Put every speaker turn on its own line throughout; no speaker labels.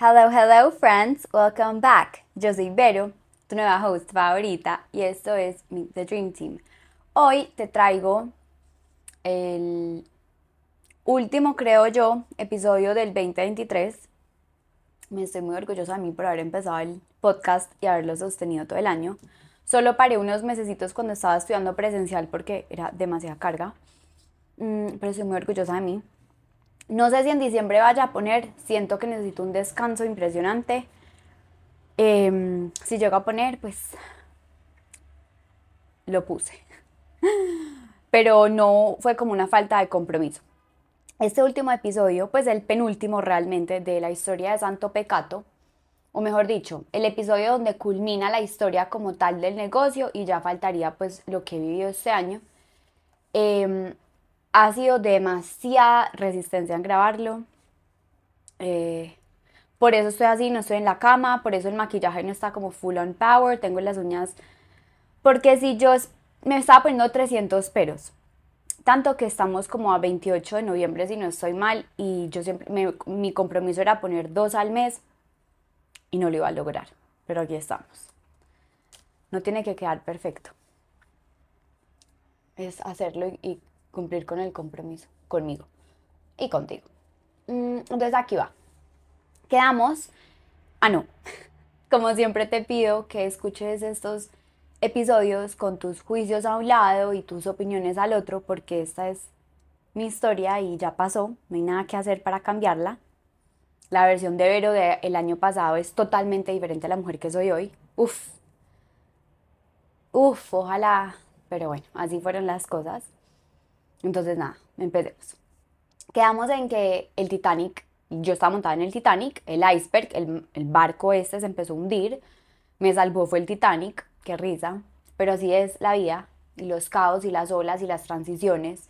Hello, hello friends, welcome back. Yo soy Vero, tu nueva host favorita, y esto es The Dream Team. Hoy te traigo el último, creo yo, episodio del 2023. Me estoy muy orgullosa de mí por haber empezado el podcast y haberlo sostenido todo el año. Solo paré unos mesecitos cuando estaba estudiando presencial porque era demasiada carga, mm, pero estoy muy orgullosa de mí. No sé si en diciembre vaya a poner, siento que necesito un descanso impresionante. Em, si llego a poner, pues lo puse. Pero no fue como una falta de compromiso. Este último episodio, pues el penúltimo realmente de la historia de Santo Pecato, o mejor dicho, el episodio donde culmina la historia como tal del negocio y ya faltaría pues lo que he vivido este año. Eh, ha sido demasiada resistencia en grabarlo. Eh, por eso estoy así, no estoy en la cama, por eso el maquillaje no está como full on power, tengo las uñas... Porque si yo me estaba poniendo 300 peros, tanto que estamos como a 28 de noviembre si no estoy mal y yo siempre, mi compromiso era poner dos al mes y no lo iba a lograr, pero aquí estamos. No tiene que quedar perfecto. Es hacerlo y cumplir con el compromiso conmigo y contigo. Mm, entonces aquí va. Quedamos. Ah, no. Como siempre te pido que escuches estos episodios con tus juicios a un lado y tus opiniones al otro, porque esta es mi historia y ya pasó, no hay nada que hacer para cambiarla. La versión de Vero del año pasado es totalmente diferente a la mujer que soy hoy. Uf. Uf, ojalá. Pero bueno, así fueron las cosas. Entonces, nada, empecemos. Quedamos en que el Titanic, yo estaba montada en el Titanic, el iceberg, el, barco este se empezó a hundir, me salvó fue el Titanic, qué risa, pero así es la vida y los caos y las olas y las transiciones.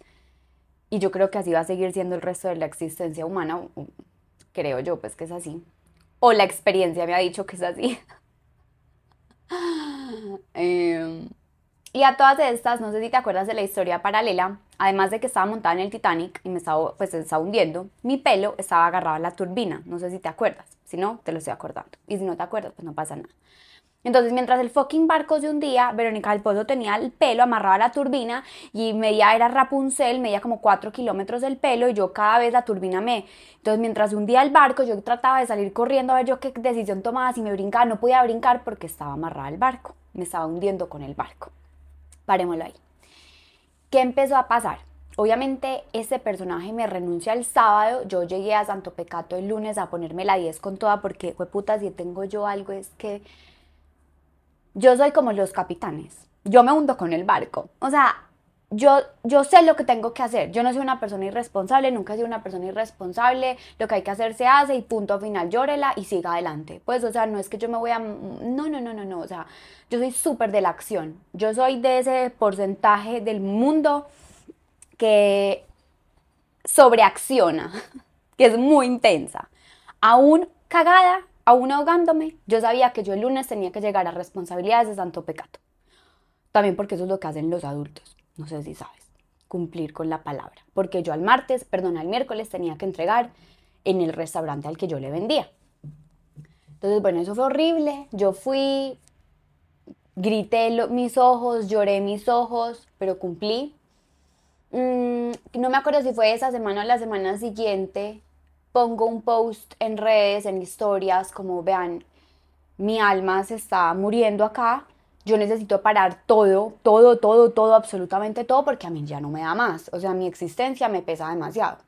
Y yo creo que así va a seguir siendo el resto de la existencia humana, creo yo, pues que es así. O la experiencia me ha dicho que es así. eh, y a todas estas, no sé si te acuerdas de la historia paralela, además de que estaba montada en el Titanic y me estaba, pues, estaba hundiendo, mi pelo estaba agarrado a la turbina, no sé si te acuerdas, si no, te lo estoy acordando. Y si no te acuerdas, pues no pasa nada. Entonces, mientras el fucking barco se hundía, Verónica del Pozo tenía el pelo amarrado a la turbina y media era Rapunzel, medía como 4 kilómetros del pelo y yo cada vez la turbina me... Entonces, mientras hundía el barco, yo trataba de salir corriendo a ver yo qué decisión tomaba, si me brincaba, no podía brincar porque estaba amarrada el barco, me estaba hundiendo con el barco. Parémoslo ahí. ¿Qué empezó a pasar? Obviamente ese personaje me renuncia el sábado, yo llegué a Santo Pecato el lunes a ponerme la 10 con toda porque, puta, si tengo yo algo es que yo soy como los capitanes, yo me hundo con el barco. O sea, yo, yo sé lo que tengo que hacer. Yo no soy una persona irresponsable, nunca he sido una persona irresponsable. Lo que hay que hacer se hace y punto final, llórela y siga adelante. Pues, o sea, no es que yo me voy a... No, no, no, no, no. O sea, yo soy súper de la acción. Yo soy de ese porcentaje del mundo que sobreacciona, que es muy intensa. Aún cagada, aún ahogándome, yo sabía que yo el lunes tenía que llegar a responsabilidades de santo pecado. También porque eso es lo que hacen los adultos no sé si sabes, cumplir con la palabra. Porque yo al martes, perdón, al miércoles tenía que entregar en el restaurante al que yo le vendía. Entonces, bueno, eso fue horrible. Yo fui, grité mis ojos, lloré mis ojos, pero cumplí. Mm, no me acuerdo si fue esa semana o la semana siguiente. Pongo un post en redes, en historias, como vean, mi alma se está muriendo acá yo necesito parar todo, todo, todo, todo, absolutamente todo, porque a mí ya no me da más. O sea, mi existencia me pesa demasiado.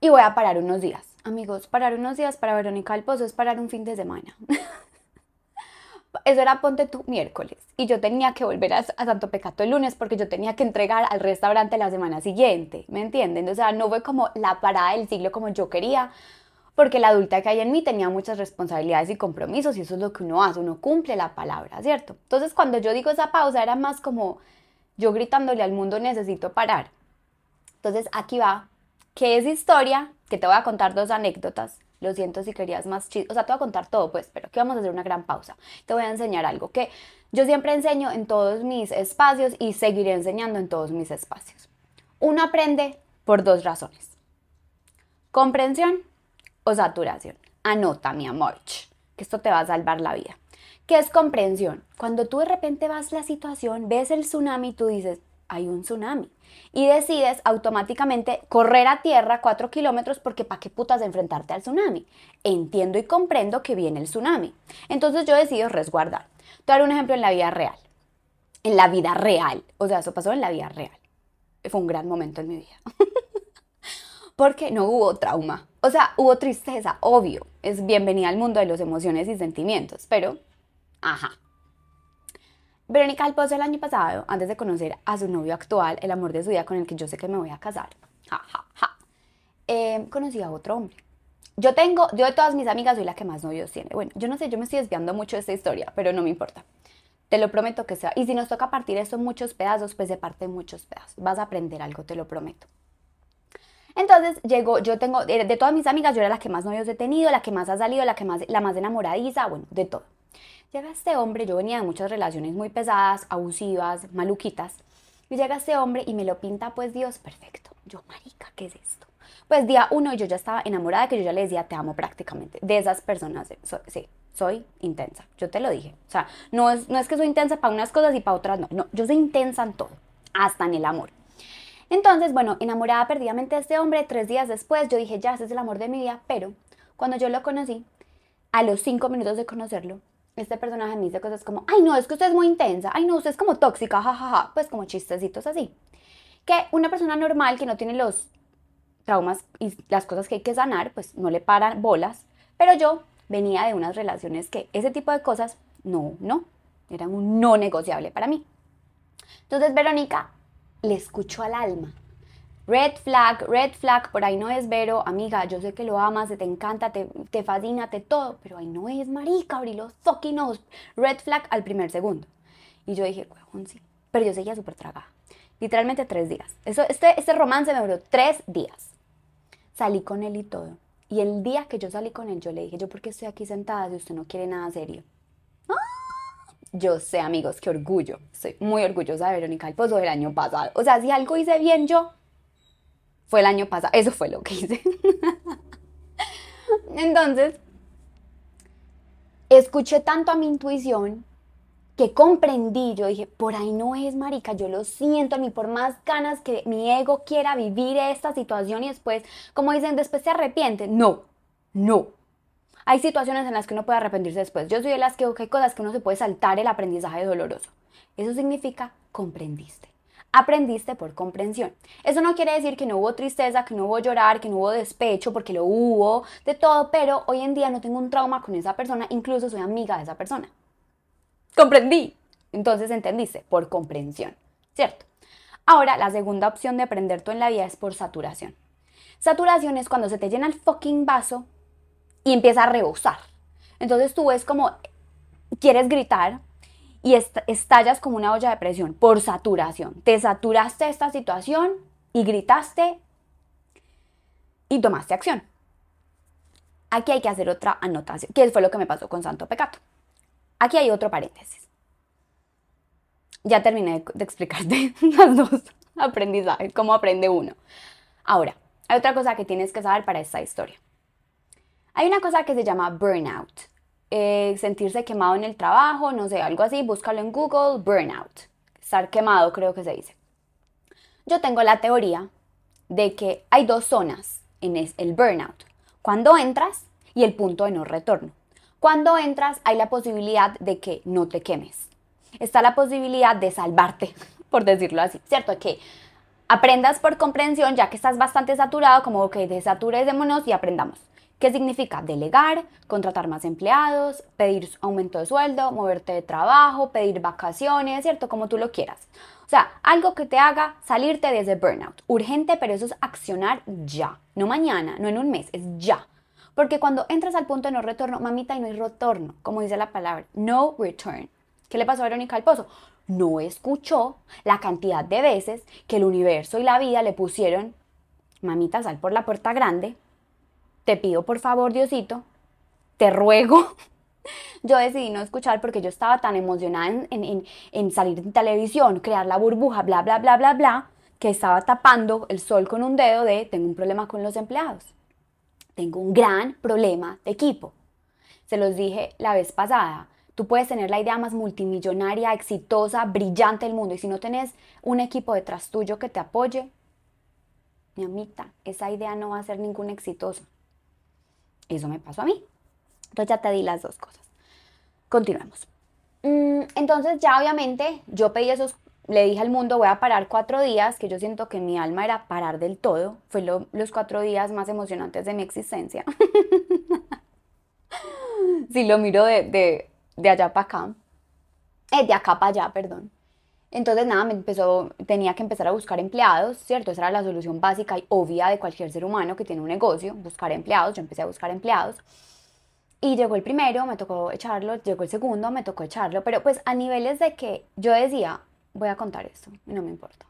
Y voy a parar unos días. Amigos, parar unos días para Verónica del Pozo es parar un fin de semana. Eso era ponte tú miércoles. Y yo tenía que volver a, Santo Pecato el lunes porque yo tenía que entregar al restaurante la semana siguiente. ¿Me entienden? O sea, no fue como la parada del siglo como yo quería, porque la adulta que hay en mí tenía muchas responsabilidades y compromisos y eso es lo que uno hace, uno cumple la palabra, ¿cierto? Entonces cuando yo digo esa pausa era más como yo gritándole al mundo necesito parar. Entonces aquí va, ¿qué es historia? Que te voy a contar dos anécdotas. Lo siento si querías más chistes, o sea, te voy a contar todo, pues, pero que vamos a hacer una gran pausa. Te voy a enseñar algo que yo siempre enseño en todos mis espacios y seguiré enseñando en todos mis espacios. Uno aprende por dos razones. Comprensión o saturación. anota, mi amor, que esto te va a salvar la vida. ¿Qué es comprensión? Cuando tú de repente vas la situación, ves el tsunami, tú dices, hay un tsunami. Y decides automáticamente correr a tierra cuatro kilómetros porque ¿para qué putas enfrentarte al tsunami? Entiendo y comprendo que viene el tsunami. Entonces yo decido resguardar. Te daré un ejemplo en la vida real. En la vida real. O sea, eso pasó en la vida real. Fue un gran momento en mi vida. porque no hubo trauma. O sea, hubo tristeza, obvio. Es bienvenida al mundo de las emociones y sentimientos. Pero, ajá, Verónica Alpozo el año pasado, antes de conocer a su novio actual, el amor de su vida con el que yo sé que me voy a casar, ja, eh, conocí a otro hombre. Yo tengo, yo de todas mis amigas soy la que más novios tiene. Bueno, yo no sé, yo me estoy desviando mucho de esta historia, pero no me importa. Te lo prometo que sea. Y si nos toca partir esto en muchos pedazos, pues se parte en muchos pedazos. Vas a aprender algo, te lo prometo. Entonces llegó, yo tengo, de, todas mis amigas, yo era la que más novios he tenido, la que más ha salido, la que más, la más enamoradiza, bueno, de todo. Llega este hombre, yo venía de muchas relaciones muy pesadas, abusivas, maluquitas, y llega este hombre y me lo pinta, pues Dios, perfecto. Yo, marica, ¿qué es esto? Pues día uno yo ya estaba enamorada, que yo ya le decía, te amo prácticamente. De esas personas, sí, soy intensa, yo te lo dije. O sea, no es, no es que soy intensa para unas cosas y para otras no, no, yo soy intensa en todo, hasta en el amor. Entonces, bueno, enamorada perdidamente de este hombre, tres días después yo dije, ya, ese es el amor de mi vida, pero cuando yo lo conocí, a los cinco minutos de conocerlo, este personaje me dice cosas como, ay no, es que usted es muy intensa, ay no, usted es como tóxica, jajaja, pues como chistecitos así. Que una persona normal que no tiene los traumas y las cosas que hay que sanar, pues no le paran bolas, pero yo venía de unas relaciones que ese tipo de cosas, no, no, eran un no negociable para mí. Entonces Verónica le escuchó al alma Red flag, red flag, por ahí no es Vero, amiga, yo sé que lo amas, te encanta, te, te fascina, te todo, pero ahí no es marica, abrí los fucking ojos. Red flag al primer segundo. Y yo dije, huevón, sí. Pero yo seguía súper tragada. Literalmente tres días. Eso, este, este romance me duró tres días. Salí con él y todo. Y el día que yo salí con él, yo le dije, yo porque estoy aquí sentada si usted no quiere nada serio. ¡Ah! Yo sé, amigos, qué orgullo. Estoy muy orgullosa de Verónica el pozo del año pasado. O sea, si algo hice bien yo, fue el año pasado. Eso fue lo que hice. Entonces, escuché tanto a mi intuición que comprendí, yo dije, por ahí no es, marica, yo lo siento, ni por más ganas que mi ego quiera vivir esta situación y después, como dicen, después se arrepiente. No, no. Hay situaciones en las que uno puede arrepentirse después. Yo soy de las que hay cosas que uno se puede saltar el aprendizaje doloroso. Eso significa comprendiste aprendiste por comprensión. Eso no quiere decir que no hubo tristeza, que no hubo llorar, que no hubo despecho, porque lo hubo, de todo, pero hoy en día no tengo un trauma con esa persona, incluso soy amiga de esa persona. Comprendí. Entonces entendiste, por comprensión, ¿cierto? Ahora, la segunda opción de aprender tú en la vida es por saturación. Saturación es cuando se te llena el fucking vaso y empieza a rebosar. Entonces tú ves como quieres gritar, y estallas como una olla de presión por saturación. Te saturaste esta situación y gritaste y tomaste acción. Aquí hay que hacer otra anotación, que fue lo que me pasó con Santo Pecato. Aquí hay otro paréntesis. Ya terminé de explicarte las dos aprendizajes, cómo aprende uno. Ahora, hay otra cosa que tienes que saber para esta historia. Hay una cosa que se llama burnout. Eh, sentirse quemado en el trabajo, no sé, algo así, búscalo en Google, burnout, estar quemado creo que se dice. Yo tengo la teoría de que hay dos zonas en el burnout, cuando entras y el punto de no retorno. Cuando entras hay la posibilidad de que no te quemes. Está la posibilidad de salvarte, por decirlo así, ¿cierto? Que aprendas por comprensión, ya que estás bastante saturado, como que demonos y aprendamos. ¿Qué significa? Delegar, contratar más empleados, pedir aumento de sueldo, moverte de trabajo, pedir vacaciones, ¿cierto? Como tú lo quieras. O sea, algo que te haga salirte de ese burnout. Urgente, pero eso es accionar ya. No mañana, no en un mes, es ya. Porque cuando entras al punto de no retorno, mamita, y no hay retorno, como dice la palabra, no return. ¿Qué le pasó a Verónica al Pozo? No escuchó la cantidad de veces que el universo y la vida le pusieron, mamita, sal por la puerta grande, te pido por favor, Diosito, te ruego. Yo decidí no escuchar porque yo estaba tan emocionada en, salir en televisión, crear la burbuja, bla, bla, bla, bla, bla, que estaba tapando el sol con un dedo de tengo un problema con los empleados. tengo un gran problema de equipo. Se los dije la vez pasada. Tú puedes tener la idea más multimillonaria, exitosa, brillante del mundo y si no tenés un equipo detrás tuyo que te apoye, mi amita, esa idea no va a ser ningún exitoso. Eso me pasó a mí. Entonces ya te di las dos cosas. Continuemos. Mm, entonces ya obviamente yo pedí esos, le dije al mundo voy a parar cuatro días, que yo siento que mi alma era parar del todo. Fue los cuatro días más emocionantes de mi existencia. si lo miro de, allá para acá. Eh, de acá para allá, perdón. Entonces, nada, me empezó, tenía que empezar a buscar empleados, ¿cierto? Esa era la solución básica y obvia de cualquier ser humano que tiene un negocio, buscar empleados. Yo empecé a buscar empleados. Y llegó el primero, me tocó echarlo, llegó el segundo, me tocó echarlo, pero pues a niveles de que yo decía, voy a contar esto no me importa.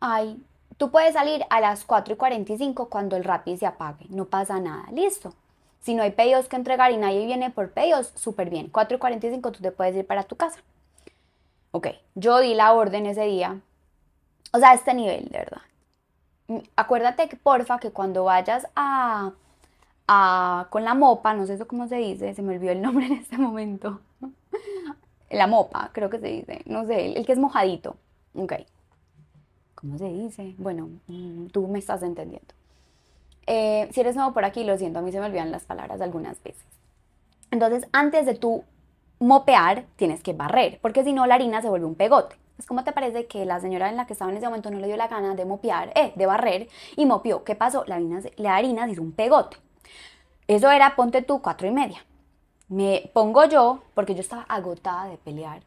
Ay, tú puedes salir a las 4 y 45 cuando el Rappi se apague, no pasa nada, listo. Si no hay pedidos que entregar y nadie viene por pedidos, súper bien. 4 y 45 tú te puedes ir para tu casa. Ok, yo di la orden ese día. O sea, a este nivel, de verdad. Mm, acuérdate que, porfa, que cuando vayas a, a, con la mopa, no sé eso cómo se dice, se me olvidó el nombre en este momento. La mopa, creo que se dice, no sé, el, que es mojadito. Ok. ¿Cómo se dice? Bueno, mm, tú me estás entendiendo. Eh, si eres nuevo por aquí, lo siento, a mí se me olvidan las palabras algunas veces. Entonces, antes de tú mopear, tienes que barrer, porque si no la harina se vuelve un pegote. Es como te parece que la señora en la que estaba en ese momento no le dio la gana de mopear, eh, de barrer, y mopió. ¿Qué pasó? La harina, la harina se hizo un pegote. Eso era, ponte tú, cuatro y media. Me pongo yo, porque yo estaba agotada de pelear,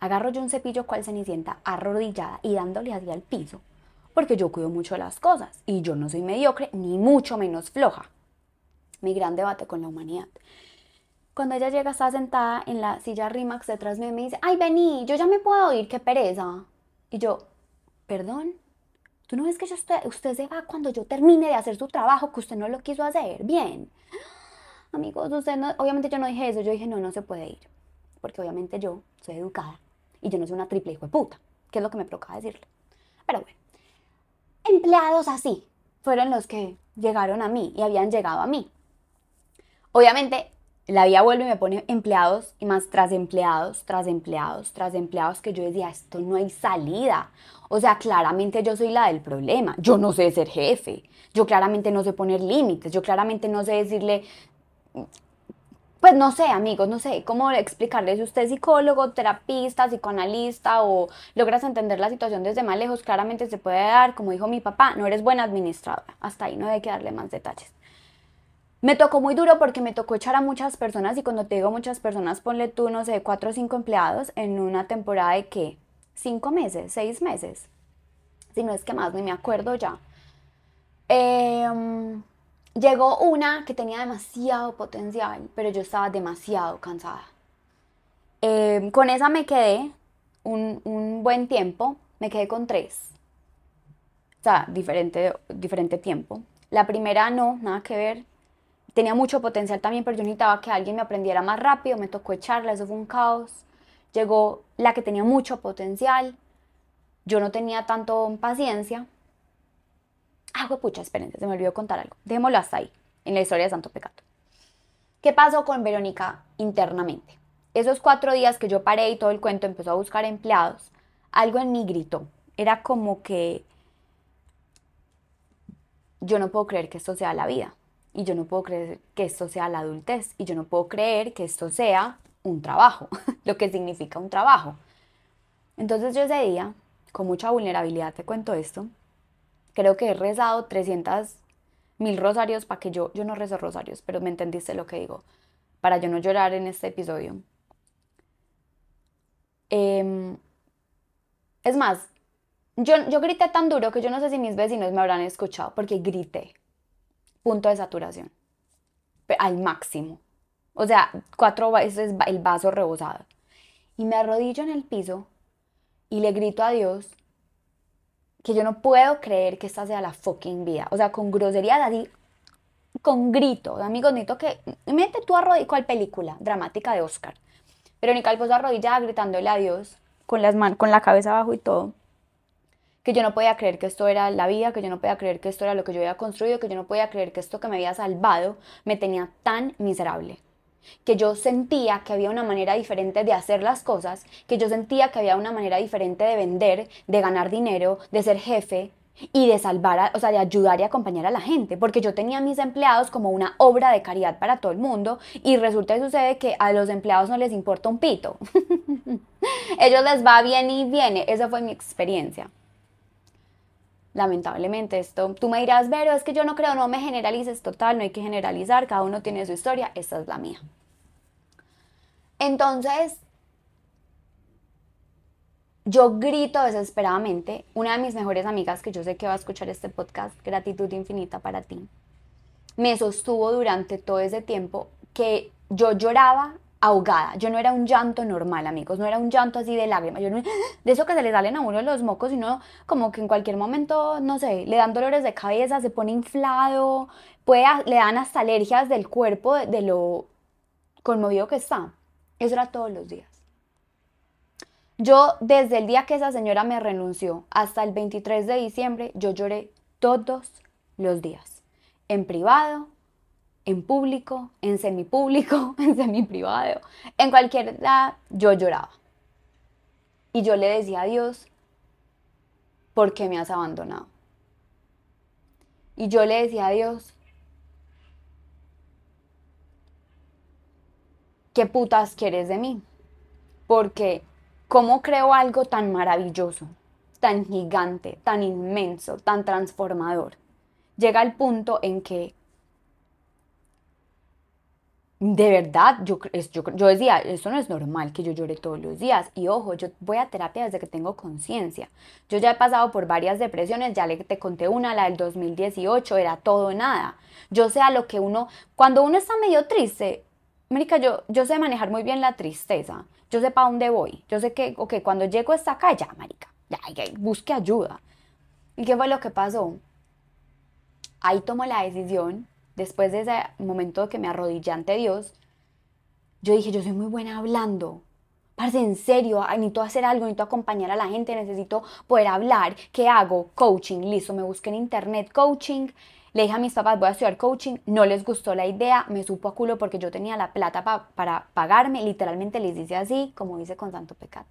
agarro yo un cepillo cual cenicienta arrodillada y dándole hacia el piso, porque yo cuido mucho las cosas y yo no soy mediocre ni mucho menos floja. Mi gran debate con la humanidad. Cuando ella llega, está sentada en la silla Rimax detrás de mí y me dice, ay, vení, yo ya me puedo ir, qué pereza. Y yo, perdón, ¿tú no ves que usted, usted se va cuando yo termine de hacer su trabajo que usted no lo quiso hacer? Bien. Amigos, usted no, obviamente yo no dije eso, yo dije, no, no se puede ir. Porque obviamente yo soy educada y yo no soy una triple hijo de puta, que es lo que me provoca decirle. Pero bueno, empleados así fueron los que llegaron a mí y habían llegado a mí. Obviamente la vida vuelve y me pone empleados y más tras empleados, tras empleados, tras empleados que yo decía, esto no hay salida. O sea, claramente yo soy la del problema. Yo no sé ser jefe. Yo claramente no sé poner límites. Yo claramente no sé decirle, pues no sé, amigos, no sé cómo explicarles. Si usted es psicólogo, terapista, psicoanalista o logras entender la situación desde más lejos, claramente se puede dar, como dijo mi papá, no eres buena administradora. Hasta ahí no hay que darle más detalles. Me tocó muy duro porque me tocó echar a muchas personas y cuando te digo muchas personas, ponle tú, no sé, cuatro o cinco empleados en una temporada de qué? Cinco meses, seis meses. Si no es que más, ni me acuerdo ya. Em, llegó una que tenía demasiado potencial, pero yo estaba demasiado cansada. Em, con esa me quedé un, un, buen tiempo, me quedé con tres. O sea, diferente, diferente tiempo. La primera no, nada que ver, tenía mucho potencial también, pero yo necesitaba que alguien me aprendiera más rápido, me tocó echarla, eso fue un caos. Llegó la que tenía mucho potencial, yo no tenía tanto paciencia. Ah, pucha, espérense, se me olvidó contar algo. Dejémoslo hasta ahí, en la historia de Santo Pecato. ¿Qué pasó con Verónica internamente? Esos cuatro días que yo paré y todo el cuento empezó a buscar empleados, algo en mí gritó. Era como que yo no puedo creer que esto sea la vida y yo no puedo creer que esto sea la adultez y yo no puedo creer que esto sea un trabajo, lo que significa un trabajo. Entonces yo ese día, con mucha vulnerabilidad te cuento esto, creo que he rezado 300 mil rosarios para que yo, yo no rezo rosarios, pero me entendiste lo que digo, para yo no llorar en este episodio. Em, es más, yo, yo grité tan duro que yo no sé si mis vecinos me habrán escuchado, porque grité punto de saturación, al máximo. O sea, cuatro veces el vaso rebosado. Y me arrodillo en el piso y le grito a Dios que yo no puedo creer que esta sea la fucking vida. O sea, con groserías así, con grito. Amigos, necesito que... Mete tú a ¿cuál película? Dramática de Oscar. Verónica Alfonso arrodillada gritándole a Dios, con, las con la cabeza abajo y todo que yo no podía creer que esto era la vida, que yo no podía creer que esto era lo que yo había construido, que yo no podía creer que esto que me había salvado me tenía tan miserable. Que yo sentía que había una manera diferente de hacer las cosas, que yo sentía que había una manera diferente de vender, de ganar dinero, de ser jefe, y de salvar, o sea, de ayudar y acompañar a la gente, porque yo tenía a mis empleados como una obra de caridad para todo el mundo y resulta y sucede que a los empleados no les importa un pito. Ellos les va bien y viene, esa fue mi experiencia. Lamentablemente esto, tú me dirás, pero es que yo no creo, no me generalices, total, no hay que generalizar, cada uno tiene su historia, esta es la mía. Entonces, yo grito desesperadamente. Una de mis mejores amigas, que yo sé que va a escuchar este podcast, gratitud infinita para ti, me sostuvo durante todo ese tiempo que yo lloraba ahogada. Yo no era un llanto normal, amigos, no era un llanto así de lágrimas. Yo no, de eso que se le salen a uno los mocos, sino como que en cualquier momento, no sé, le dan dolores de cabeza, se pone inflado, puede, le dan hasta alergias del cuerpo de lo conmovido que está. Eso era todos los días. Yo, desde el día que esa señora me renunció hasta el 23 de diciembre, yo lloré todos los días. En privado, en público, en semipúblico, en semiprivado, en cualquier edad, yo lloraba. Y yo le decía a Dios, ¿por qué me has abandonado? Y yo le decía a Dios, ¿qué putas quieres de mí? Porque ¿Cómo creo algo tan maravilloso, tan gigante, tan inmenso, tan transformador? Llega el punto en que de verdad, yo, yo, decía, eso no es normal que yo llore todos los días. Y ojo, yo voy a terapia desde que tengo conciencia. Yo ya he pasado por varias depresiones, ya le te conté una, la del 2018, era todo nada. Yo sé a lo que uno, cuando uno está medio triste, América, yo, yo sé manejar muy bien la tristeza. Yo sé para dónde voy. Yo sé que, ok, cuando llego hasta acá, ya, marica, ya, busque ayuda. ¿Y qué fue lo que pasó? Ahí tomo la decisión, después de ese momento que me arrodillé ante Dios, yo dije, yo soy muy buena hablando. Parce, en serio, necesito hacer algo, necesito acompañar a la gente, necesito poder hablar. ¿Qué hago? Coaching, listo, me busqué en internet coaching, le dije a mis papás, voy a estudiar coaching, no les gustó la idea, me supo a culo porque yo tenía la plata para pagarme, literalmente les dice así, como dice con santo pecado.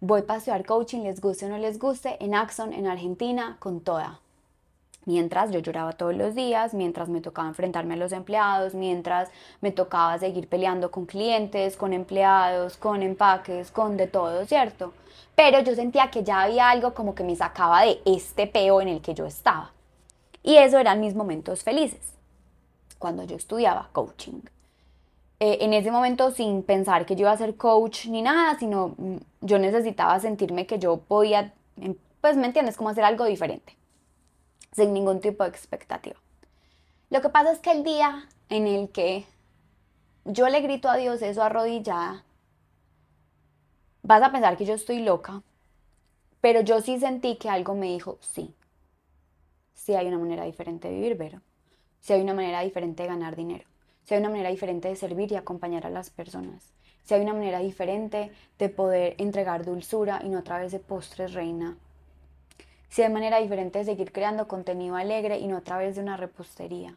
Voy para estudiar coaching, les guste o no les guste, en Axon, en Argentina, con toda. Mientras yo lloraba todos los días, mientras me tocaba enfrentarme a los empleados, mientras me tocaba seguir peleando con clientes, con empleados, con empaques, con de todo, ¿cierto? Pero yo sentía que ya había algo como que me sacaba de este peo en el que yo estaba. Y eso eran mis momentos felices, cuando yo estudiaba coaching. Eh, en ese momento sin pensar que yo iba a ser coach ni nada, sino mm, yo necesitaba sentirme que yo podía, em, pues me entiendes, como hacer algo diferente, sin ningún tipo de expectativa. Lo que pasa es que el día en el que yo le grito a Dios eso arrodillada, vas a pensar que yo estoy loca, pero yo sí sentí que algo me dijo, sí, si hay una manera diferente de vivir, Vero. Si hay una manera diferente de ganar dinero. Si hay una manera diferente de servir y acompañar a las personas. Si hay una manera diferente de poder entregar dulzura y no a través de postres reina. Si hay manera diferente de seguir creando contenido alegre y no a través de una repostería.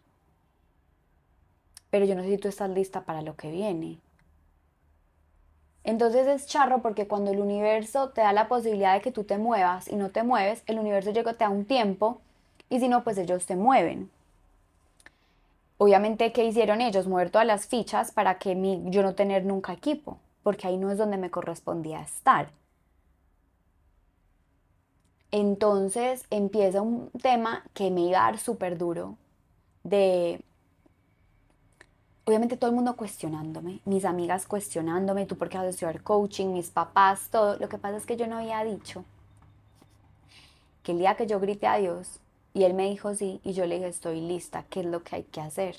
Pero yo no sé si tú estás lista para lo que viene. Entonces es charro porque cuando el universo te da la posibilidad de que tú te muevas y no te mueves, el universo llega te da un tiempo y si no, pues ellos se mueven. Obviamente, ¿qué hicieron ellos? Mover todas las fichas para que mi, yo no tener nunca equipo, porque ahí no es donde me correspondía estar. Entonces empieza un tema que me iba a dar súper duro de, obviamente todo el mundo cuestionándome, mis amigas cuestionándome, tú por qué vas a estudiar coaching, mis papás, todo. Lo que pasa es que yo no había dicho que el día que yo grité a Dios, y él me dijo sí, y yo le dije, estoy lista, ¿qué es lo que hay que hacer?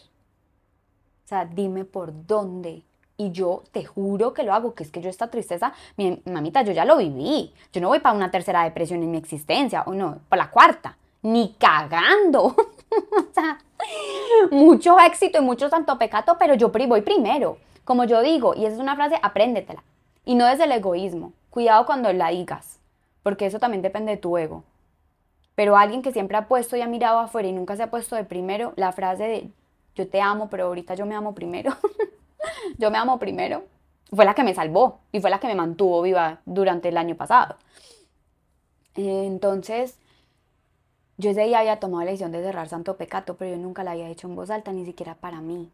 O sea, dime por dónde. Y yo te juro que lo hago, que es que yo esta tristeza, mi mamita, yo ya lo viví. Yo no voy para una tercera depresión en mi existencia, o no, para la cuarta, ni cagando. o sea, mucho éxito y mucho santo pecado, pero yo voy primero. Como yo digo, y esa es una frase, apréndetela. Y no desde el egoísmo. Cuidado cuando la digas porque eso también depende de tu ego. Pero alguien que siempre ha puesto y ha mirado afuera y nunca se ha puesto de primero, la frase de yo te amo, pero ahorita yo me amo primero, yo me amo primero, fue la que me salvó y fue la que me mantuvo viva durante el año pasado. Entonces, yo ese día había tomado la decisión de cerrar Santo Pecato, pero yo nunca la había hecho en voz alta, ni siquiera para mí.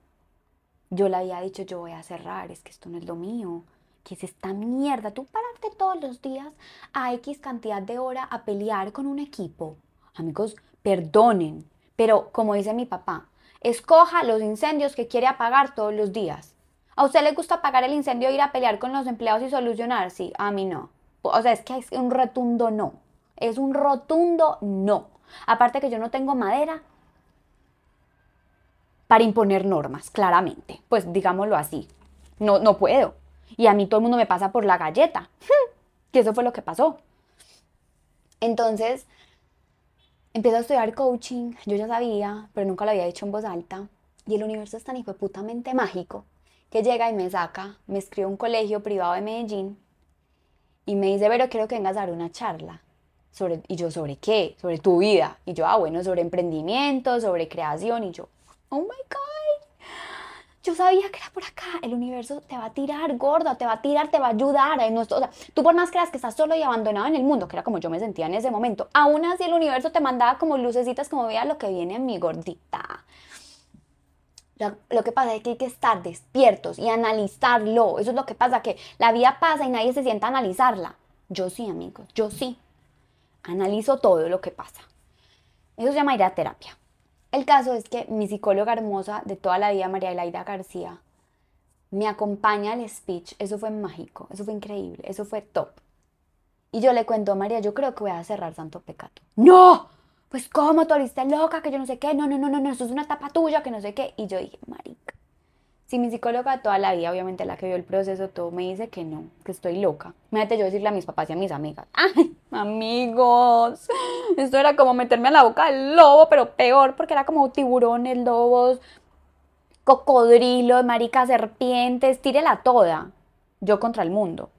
Yo le había dicho, yo voy a cerrar, es que esto no es lo mío. ¿Qué es esta mierda? Tú pararte todos los días a X cantidad de hora a pelear con un equipo. Amigos, perdonen, pero como dice mi papá, escoja los incendios que quiere apagar todos los días. ¿A usted le gusta apagar el incendio e ir a pelear con los empleados y solucionar? Sí, a mí no. O sea, es que es un rotundo no. Es un rotundo no. Aparte que yo no tengo madera para imponer normas, claramente. Pues digámoslo así. No, no puedo. Y a mí todo el mundo me pasa por la galleta. que eso fue lo que pasó. Entonces, empiezo a estudiar coaching. Yo ya sabía, pero nunca lo había hecho en voz alta. Y el universo es tan putamente mágico que llega y me saca, me escribe un colegio privado de Medellín y me dice, pero quiero que vengas a dar una charla y yo, ¿sobre qué? Sobre tu vida. Y yo, ah, bueno, sobre emprendimiento, sobre creación. Y yo, oh my God. Yo sabía que era por acá. El universo te va a tirar gorda, te va a tirar, te va a ayudar. o sea, tú por más creas que estás solo y abandonado en el mundo, que era como yo me sentía en ese momento, aún así el universo te mandaba como lucecitas, como vea lo que viene en mi gordita. Lo, que pasa es que hay que estar despiertos y analizarlo. Eso es lo que pasa, que la vida pasa y nadie se sienta a analizarla. Yo sí, amigos, yo sí analizo todo lo que pasa. Eso se llama ir a terapia. El caso es que mi psicóloga hermosa de toda la vida, María Elaida García, me acompaña al speech. Eso fue mágico, eso fue increíble, eso fue top. Y yo le cuento a María, yo creo que voy a cerrar Santo Pecato. ¡No! Pues cómo, tú loca, que yo no sé qué, no, no, no, no, no, eso es una etapa tuya, que no sé qué. Y yo dije, marica, si mi psicóloga toda la vida, obviamente la que vio el proceso, todo me dice que no, que estoy loca. Imagínate yo decirle a mis papás y a mis amigas, ¡ay, amigos! Esto era como meterme a la boca del lobo, pero peor, porque era como tiburones, lobos, cocodrilos, maricas, serpientes, tírela toda. Yo contra el mundo.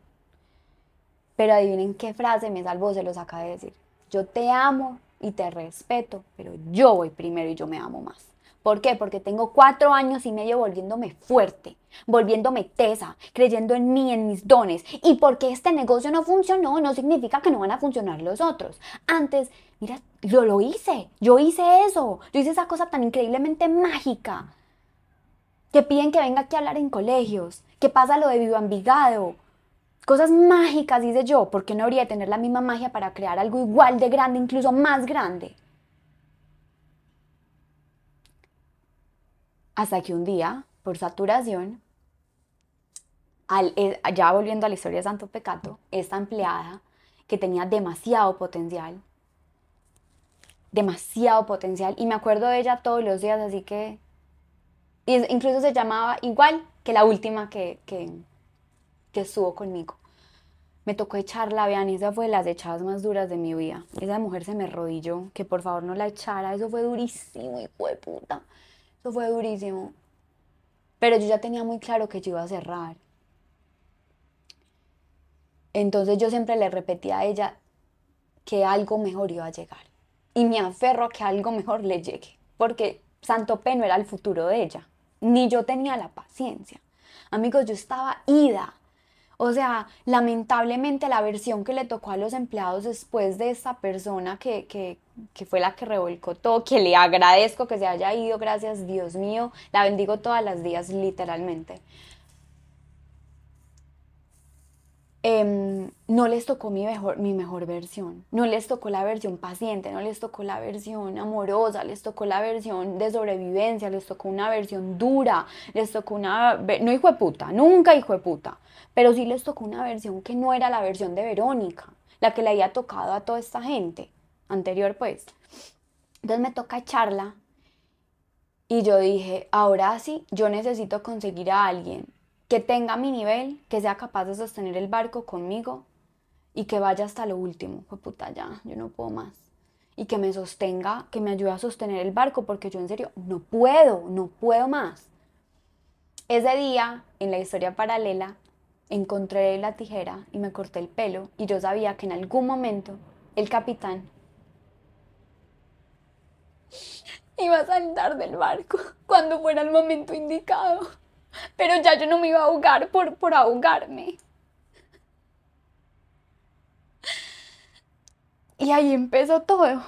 Pero adivinen qué frase me salvó, se los acaba de decir. Yo te amo y te respeto, pero yo voy primero y yo me amo más. ¿Por qué? Porque tengo cuatro años y medio volviéndome fuerte, volviéndome tesa, creyendo en mí, en mis dones. Y porque este negocio no funcionó, no significa que no van a funcionar los otros. Antes, mira, yo lo hice, yo hice eso, yo hice esa cosa tan increíblemente mágica. Que piden que venga aquí a hablar en colegios, que pasa lo de Vivo Ambigado. Cosas mágicas, dice yo, porque no habría de tener la misma magia para crear algo igual de grande, incluso más grande? Hasta que un día, por saturación, eh, ya volviendo a la historia de Santo Pecato, esta empleada que tenía demasiado potencial, demasiado potencial, y me acuerdo de ella todos los días, así que incluso se llamaba igual que la última que estuvo conmigo. Me tocó echarla, vean, esa fue de las echadas más duras de mi vida. Esa mujer se me rodilló, que por favor no la echara, eso fue durísimo, hijo de puta. Eso fue durísimo. Pero yo ya tenía muy claro que yo iba a cerrar. Entonces yo siempre le repetía a ella que algo mejor iba a llegar. Y me aferro a que algo mejor le llegue. Porque Santo P no era el futuro de ella. Ni yo tenía la paciencia. Amigos, yo estaba ida. O sea, lamentablemente la versión que le tocó a los empleados después de esta persona que, que, que fue la que revolcó todo, que le agradezco que se haya ido, gracias Dios mío, la bendigo todas las días literalmente. Em, no les tocó mi mejor, mi mejor versión, no les tocó la versión paciente, no les tocó la versión amorosa, les tocó la versión de sobrevivencia, les tocó una versión dura, les tocó una, no hijo de puta, nunca hijo de puta, pero sí les tocó una versión que no era la versión de Verónica, la que le había tocado a toda esta gente anterior pues. Entonces me toca echarla y yo dije, ahora sí, yo necesito conseguir a alguien que tenga mi nivel, que sea capaz de sostener el barco conmigo y que vaya hasta lo último. Pues puta, ya, yo no puedo más. Y que me sostenga, que me ayude a sostener el barco, porque yo en serio no puedo, no puedo más. Ese día, en la historia paralela, encontré la tijera y me corté el pelo y yo sabía que en algún momento el capitán iba a saltar del barco cuando fuera el momento indicado. Pero ya yo no me iba a ahogar por, por ahogarme. Y ahí empezó todo.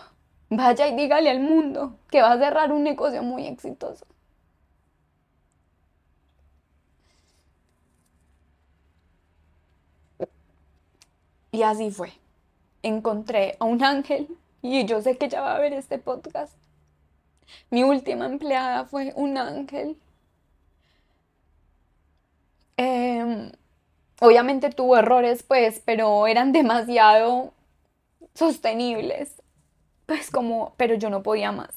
Vaya y dígale al mundo que va a cerrar un negocio muy exitoso. Y así fue. Encontré a un ángel y yo sé que ya va a ver este podcast. Mi última empleada fue un ángel. Em, obviamente tuvo errores, pues, pero eran demasiado sostenibles. Pues como, pero yo no podía más.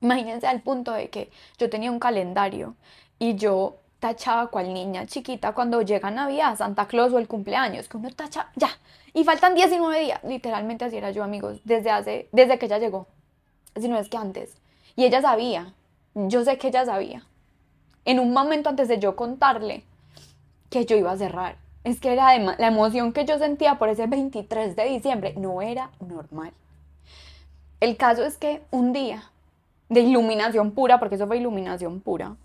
Imagínense al punto de que yo tenía un calendario y yo tachaba cual niña chiquita cuando llega Navidad, Santa Claus o el cumpleaños, que uno tacha, ya, y faltan 19 días, literalmente así era yo, amigos, desde hace, desde que ella llegó, si no es que antes, y ella sabía, yo sé que ella sabía, en un momento antes de yo contarle que yo iba a cerrar, es que era la emoción que yo sentía por ese 23 de diciembre, no era normal. El caso es que un día de iluminación pura, porque eso fue iluminación pura,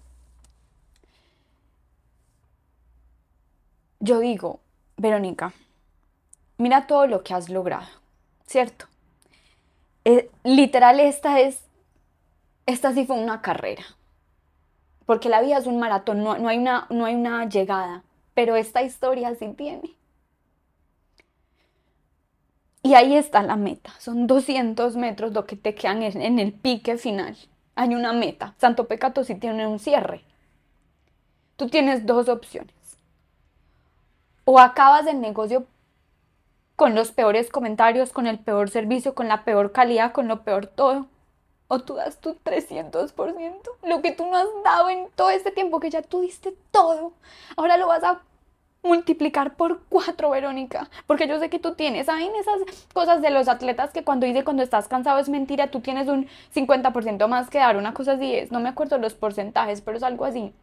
yo digo, Verónica, mira todo lo que has logrado, ¿cierto? Eh, literal, esta es, esta sí fue una carrera, porque la vida es un maratón, no, hay, una, no hay una llegada, pero esta historia sí tiene. Y ahí está la meta, son 200 metros lo que te quedan en, el pique final. Hay una meta, Santo Pecato sí tiene un cierre. Tú tienes dos opciones o acabas el negocio con los peores comentarios, con el peor servicio, con la peor calidad, con lo peor todo. O tú das tu 300%, lo que tú no has dado en todo este tiempo que ya tú diste todo. Ahora lo vas a multiplicar por cuatro, Verónica. Porque yo sé que tú tienes, ¿saben? Esas cosas de los atletas que cuando dice cuando estás cansado es mentira, tú tienes un 50% más que dar. Una cosa así es, no me acuerdo los porcentajes, pero es algo así.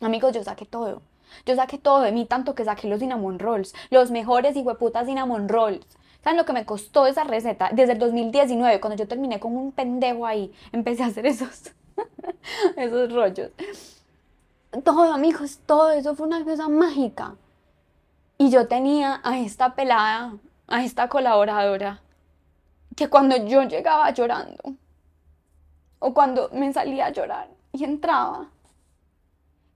Amigos, yo saqué todo. Yo saqué todo de mí, tanto que saqué los cinnamon rolls, los mejores hijueputas cinnamon rolls. ¿Saben lo que me costó esa receta? Desde el 2019, cuando yo terminé con un pendejo ahí, empecé a hacer esos, esos rollos. Todo, amigos, todo eso fue una cosa mágica. Y yo tenía a esta pelada, a esta colaboradora, que cuando yo llegaba llorando, o cuando me salía a llorar y entraba,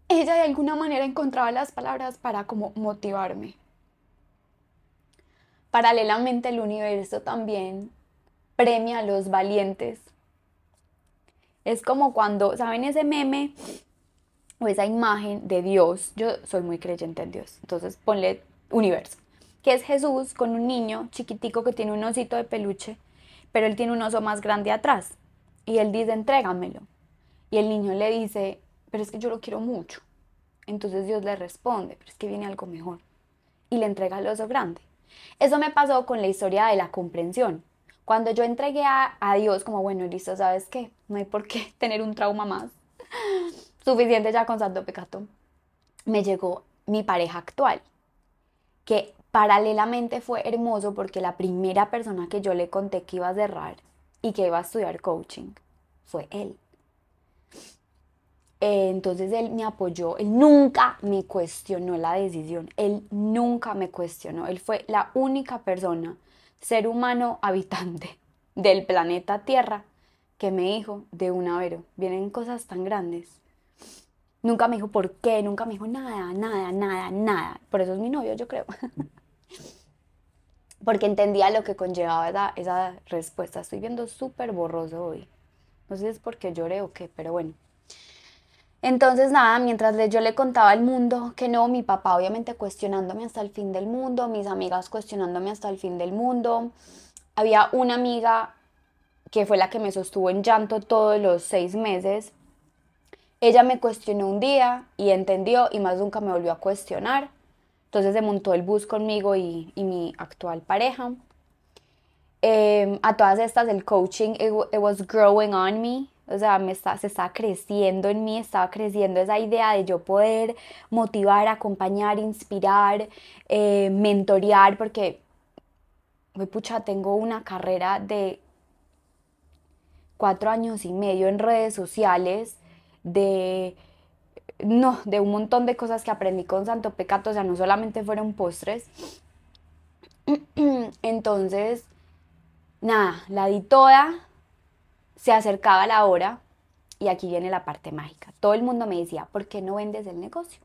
ella de alguna manera encontraba las palabras para como motivarme. Paralelamente el universo también premia a los valientes. Es como cuando, ¿saben ese meme o esa imagen de Dios? Yo soy muy creyente en Dios, entonces ponle universo, que es Jesús con un niño chiquitico que tiene un osito de peluche, pero él tiene un oso más grande atrás. Y él dice, entrégamelo. Y el niño le dice, pero es que yo lo quiero mucho. Entonces Dios le responde, pero es que viene algo mejor. Y le entrega el oso grande. Eso me pasó con la historia de la comprensión. Cuando yo entregué a, Dios como, bueno, listo, ¿sabes qué? No hay por qué tener un trauma más. Suficiente ya con Santo Pecato. Me llegó mi pareja actual, que paralelamente fue hermoso porque la primera persona que yo le conté que iba a cerrar y que iba a estudiar coaching fue él. Eh, entonces él me apoyó, él nunca me cuestionó la decisión, él nunca me cuestionó, él fue la única persona, ser humano habitante del planeta Tierra que me dijo de una vez, vienen cosas tan grandes. Nunca me dijo por qué, nunca me dijo nada, nada, nada, nada. Por eso es mi novio, yo creo. Porque entendía lo que conllevaba esa, esa respuesta. Estoy viendo súper borroso hoy. No sé si es porque lloré o qué, pero bueno. Entonces, nada, mientras yo le contaba al mundo que no, mi papá obviamente cuestionándome hasta el fin del mundo, mis amigas cuestionándome hasta el fin del mundo. Había una amiga que fue la que me sostuvo en llanto todos los seis meses. Ella me cuestionó un día y entendió y más nunca me volvió a cuestionar. Entonces se montó el bus conmigo y, mi actual pareja. Em, a todas estas el coaching, it was growing on me o sea, me está, se está creciendo en mí, estaba creciendo esa idea de yo poder motivar, acompañar, inspirar, eh, mentorear, porque, pucha, tengo una carrera de cuatro años y medio en redes sociales, de, no, de un montón de cosas que aprendí con Santo Pecato, o sea, no solamente fueron postres. Entonces, nada, la di toda, se acercaba la hora y aquí viene la parte mágica. Todo el mundo me decía, ¿por qué no vendes el negocio?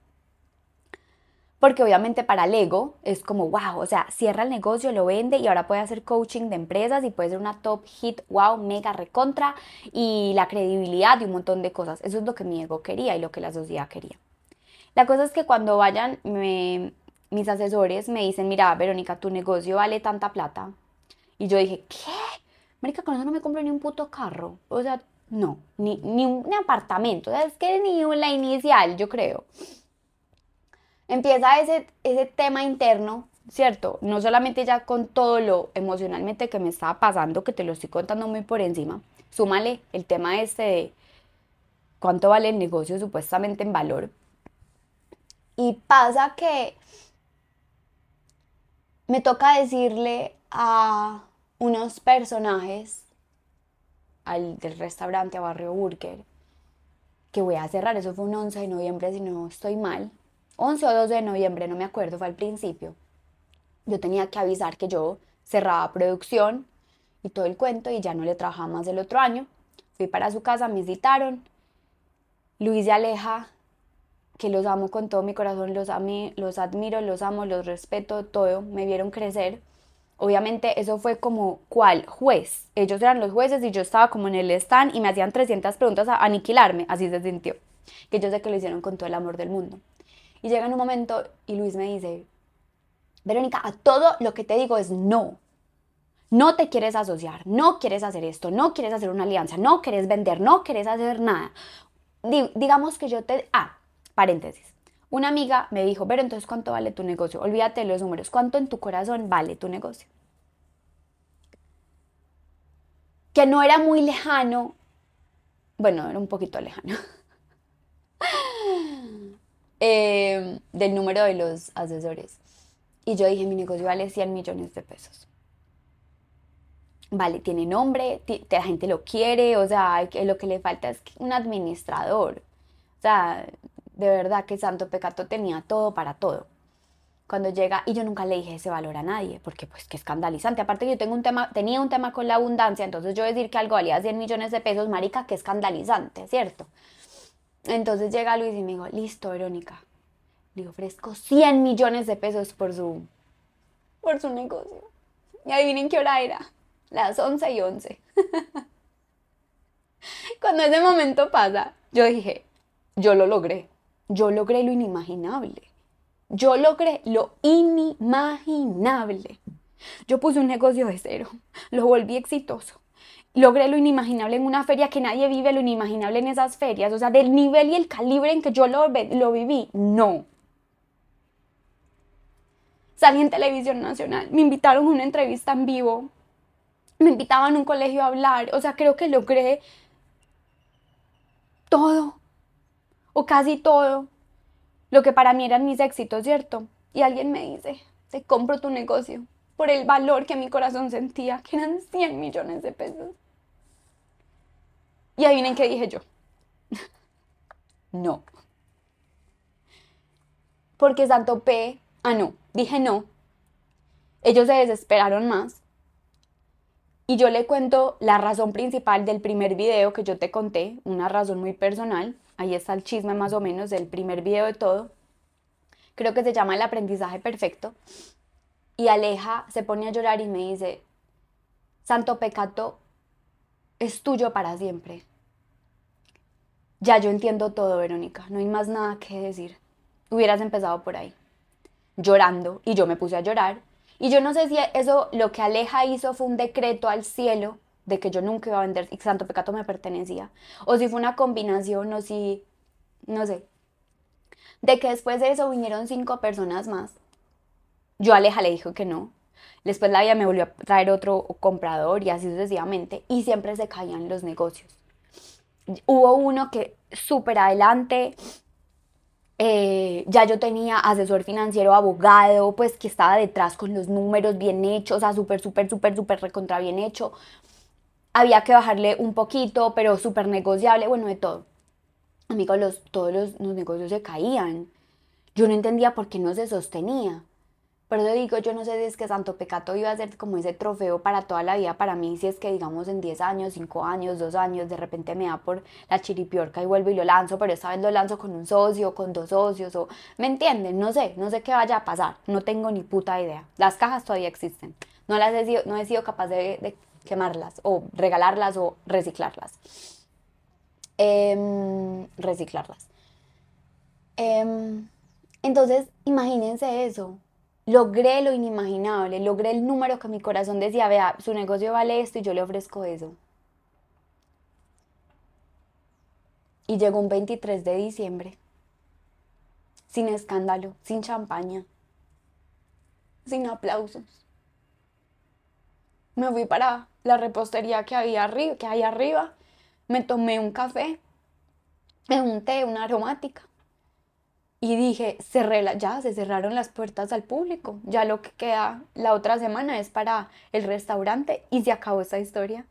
Porque obviamente para el ego es como, wow, o sea, cierra el negocio, lo vende y ahora puede hacer coaching de empresas y puede ser una top hit, wow, mega recontra y la credibilidad y un montón de cosas. Eso es lo que mi ego quería y lo que la sociedad quería. La cosa es que cuando vayan mis asesores me dicen, mira, Verónica, tu negocio vale tanta plata. Y yo dije, ¿qué? Marica, con eso no me compro ni un puto carro. O sea, no, ni, ni un apartamento. O sea, es que ni la inicial, yo creo empieza ese, ese tema interno, ¿cierto? No solamente ya con todo lo emocionalmente que me estaba pasando, que te lo estoy contando muy por encima, súmale el tema este de cuánto vale el negocio supuestamente en valor. Y pasa que me toca decirle a unos personajes al, del restaurante a Barrio Burger que voy a cerrar. Eso fue un 11 de noviembre, si no estoy mal. 11 o 12 de noviembre, no me acuerdo, fue al principio. Yo tenía que avisar que yo cerraba producción y todo el cuento y ya no le trabajaba más el otro año. Fui para su casa, me citaron. Luis y Aleja, que los amo con todo mi corazón, los, los admiro, los amo, los respeto, todo, me vieron crecer. Obviamente eso fue como, ¿cuál? Juez. Ellos eran los jueces y yo estaba como en el stand y me hacían 300 preguntas a aniquilarme, así se sintió. Que yo sé que lo hicieron con todo el amor del mundo. Y llega en un momento y Luis me dice, Verónica, a todo lo que te digo es no. No te quieres asociar, no quieres hacer esto, no quieres hacer una alianza, no quieres vender, no quieres hacer nada. digamos que yo te... Ah, paréntesis. Una amiga me dijo, pero entonces ¿cuánto vale tu negocio? Olvídate de los números. ¿Cuánto en tu corazón vale tu negocio? Que no era muy lejano. Bueno, era un poquito lejano. Em, del número de los asesores. Y yo dije, mi negocio vale 100 millones de pesos. Vale, tiene nombre, la gente lo quiere, o sea, lo que le falta es un administrador. O sea, de verdad que Santo Pecato tenía todo para todo. Cuando llega, y yo nunca le dije ese valor a nadie, porque pues que escandalizante. Aparte yo tengo un tema, tenía un tema con la abundancia, entonces yo decir que algo valía 100 millones de pesos, marica, que escandalizante, ¿cierto? Entonces llega Luis y me dijo, listo, Verónica, le ofrezco 100 millones de pesos por su, por su negocio. Y adivinen qué hora era, las 11 y 11. Cuando ese momento pasa, yo dije, yo lo logré, yo logré lo inimaginable. Yo logré lo inimaginable. Yo puse un negocio de cero, lo volví exitoso logré lo inimaginable en una feria que nadie vive lo inimaginable en esas ferias, o sea, del nivel y el calibre en que yo lo, lo viví, no. Salí en televisión nacional, me invitaron a una entrevista en vivo, me invitaban a un colegio a hablar, o sea, creo que logré todo, o casi todo, lo que para mí eran mis éxitos, ¿cierto? Y alguien me dice, te compro tu negocio por el valor que mi corazón sentía, que eran 100 millones de pesos. Y adivinen qué dije yo. no. Porque Santo P, ah no, dije no. Ellos se desesperaron más. Y yo le cuento la razón principal del primer video que yo te conté, una razón muy personal. Ahí está el chisme más o menos del primer video de todo. Creo que se llama el aprendizaje perfecto. Y Aleja se pone a llorar y me dice, Santo Pecato es tuyo para siempre. Ya yo entiendo todo, Verónica, no hay más nada que decir. Hubieras empezado por ahí, llorando, y yo me puse a llorar. Y yo no sé si eso, lo que Aleja hizo fue un decreto al cielo de que yo nunca iba a vender y Santo Pecato me pertenecía. O si fue una combinación, o si, no sé. De que después de eso vinieron cinco personas más. Yo a Aleja le dijo que no. Después la vida me volvió a traer otro comprador y así sucesivamente. Y siempre se caían los negocios. hubo uno que súper adelante, eh, ya yo tenía asesor financiero, abogado, pues que estaba detrás con los números bien hechos, o sea, súper, súper, súper, súper recontra bien hecho. Había que bajarle un poquito, pero súper negociable, bueno, de todo. Amigos, los, todos los, los negocios se caían. Yo no entendía por qué no se sostenía. Pero yo digo, yo no sé si es que Santo Pecato iba a ser como ese trofeo para toda la vida para mí, si es que digamos en 10 años, 5 años, 2 años, de repente me da por la chiripiorca y vuelvo y lo lanzo, pero esta vez lo lanzo con un socio, con dos socios, o ¿me entienden? No sé, no sé qué vaya a pasar, no tengo ni puta idea. Las cajas todavía existen, no, las he sido, no he sido capaz de, quemarlas, o regalarlas, o reciclarlas. Em, reciclarlas. Em, entonces, imagínense eso logré lo inimaginable, logré el número que mi corazón decía, vea, su negocio vale esto y yo le ofrezco eso. Y llegó un 23 de diciembre, sin escándalo, sin champaña, sin aplausos. Me fui para la repostería que había arriba, que hay arriba, me tomé un café, me unté una aromática y dije, cerré ya se cerraron las puertas al público, ya lo que queda la otra semana es para el restaurante y se acabó esta historia.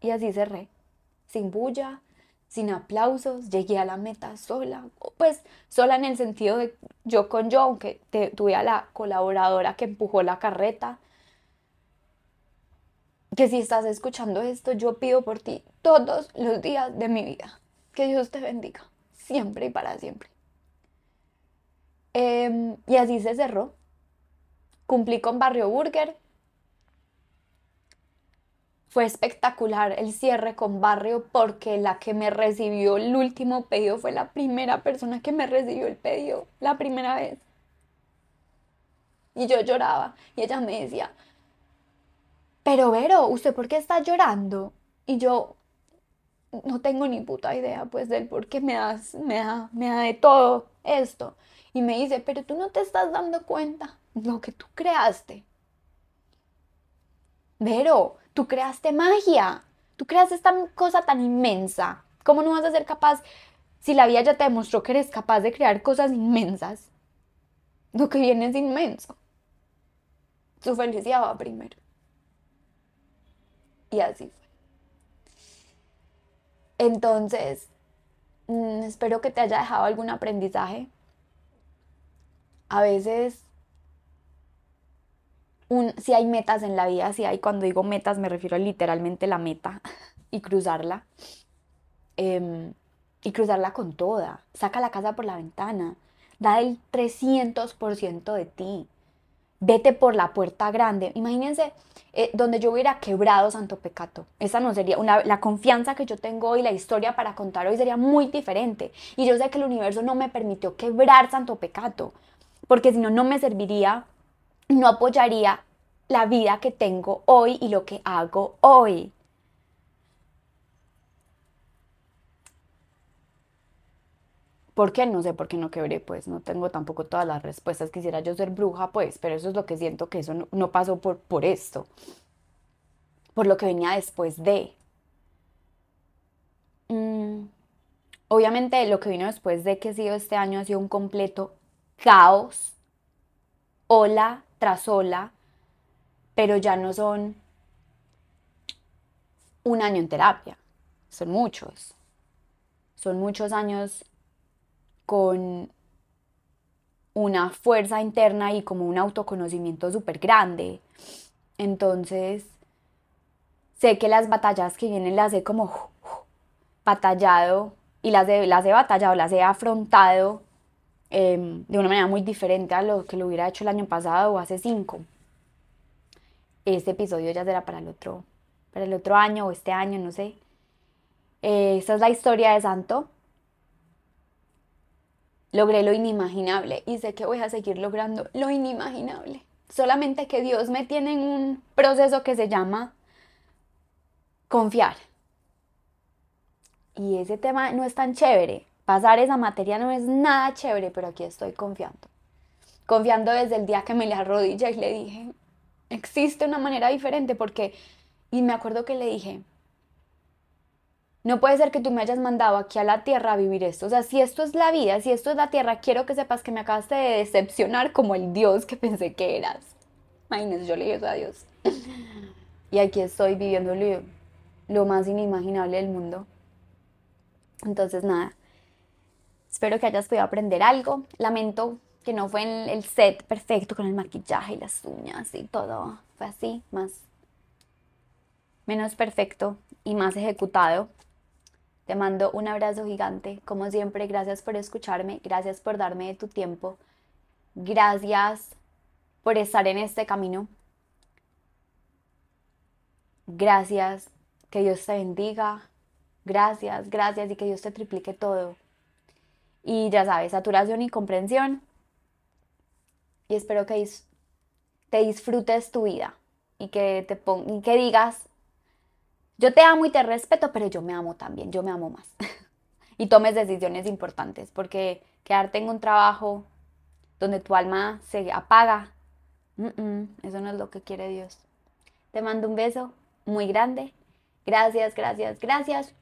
Y así cerré, sin bulla, sin aplausos, llegué a la meta sola, pues sola en el sentido de yo con yo, aunque tuve a la colaboradora que empujó la carreta. Que si estás escuchando esto, yo pido por ti todos los días de mi vida. Que Dios te bendiga, siempre y para siempre. Em, y así se cerró. Cumplí con Barrio Burger. Fue espectacular el cierre con Barrio porque la que me recibió el último pedido fue la primera persona que me recibió el pedido, la primera vez. Y yo lloraba y ella me decía, pero Vero, ¿usted por qué está llorando? Y yo no tengo ni puta idea pues del por qué me das, me da, me de todo esto y me dice, pero tú no te estás dando cuenta lo que tú creaste. Pero tú creaste magia, tú creaste esta cosa tan inmensa. ¿Cómo no vas a ser capaz si la vida ya te demostró que eres capaz de crear cosas inmensas? Lo que viene es inmenso. Su felicidad va primero. Y así fue. Entonces, mm, espero que te haya dejado algún aprendizaje a veces si hay metas en la vida, si hay, cuando digo metas me refiero a literalmente la meta y cruzarla. Em, y cruzarla con toda. Saca la casa por la ventana. Da el 300% de ti. Vete por la puerta grande. Imagínense eh, donde yo hubiera quebrado Santo Pecato. Esa no sería una, la confianza que yo tengo hoy, la historia para contar hoy sería muy diferente. Y yo sé que el universo no me permitió quebrar Santo Pecato porque si no, no me serviría, no apoyaría la vida que tengo hoy y lo que hago hoy. ¿Por qué? No sé por qué no quebré, pues no tengo tampoco todas las respuestas. Quisiera yo ser bruja, pues, pero eso es lo que siento que eso no, pasó por, por esto, por lo que venía después de. Mm, obviamente lo que vino después de que ha sido este año ha sido un completo caos, ola tras ola, pero ya no son un año en terapia, son muchos. Son muchos años con una fuerza interna y como un autoconocimiento súper grande. Entonces, sé que las batallas que vienen las he como batallado y las, las he batallado, las he afrontado Em, de una manera muy diferente a lo que lo hubiera hecho el año pasado o hace cinco. Este episodio ya será para el otro, para el otro año o este año, no sé. Eh, esta es la historia de Santo. Logré lo inimaginable y sé que voy a seguir logrando lo inimaginable. Solamente que Dios me tiene en un proceso que se llama confiar. Y ese tema no es tan chévere, Pasar esa materia no es nada chévere, pero aquí estoy confiando. Confiando desde el día que me le arrodillé y le dije, existe una manera diferente porque, y me acuerdo que le dije, no puede ser que tú me hayas mandado aquí a la tierra a vivir esto. O sea, si esto es la vida, si esto es la tierra, quiero que sepas que me acabaste de decepcionar como el Dios que pensé que eras. Imagínense, yo le dije eso a Dios. Y aquí estoy viviendo lo más inimaginable del mundo. Entonces, nada. Espero que hayas podido aprender algo. Lamento que no fue en el set perfecto con el maquillaje y las uñas y todo. Fue así, más menos perfecto y más ejecutado. Te mando un abrazo gigante. Como siempre, gracias por escucharme, gracias por darme tu tiempo, gracias por estar en este camino. Gracias, que Dios te bendiga. Gracias, gracias y que Dios te triplique todo. Y ya sabes, saturación y comprensión. Y espero que te disfrutes tu vida y que, te y que digas, yo te amo y te respeto, pero yo me amo también, yo me amo más. y tomes decisiones importantes, porque quedarte en un trabajo donde tu alma se apaga, eso no es lo que quiere Dios. Te mando un beso muy grande. Gracias, gracias, gracias.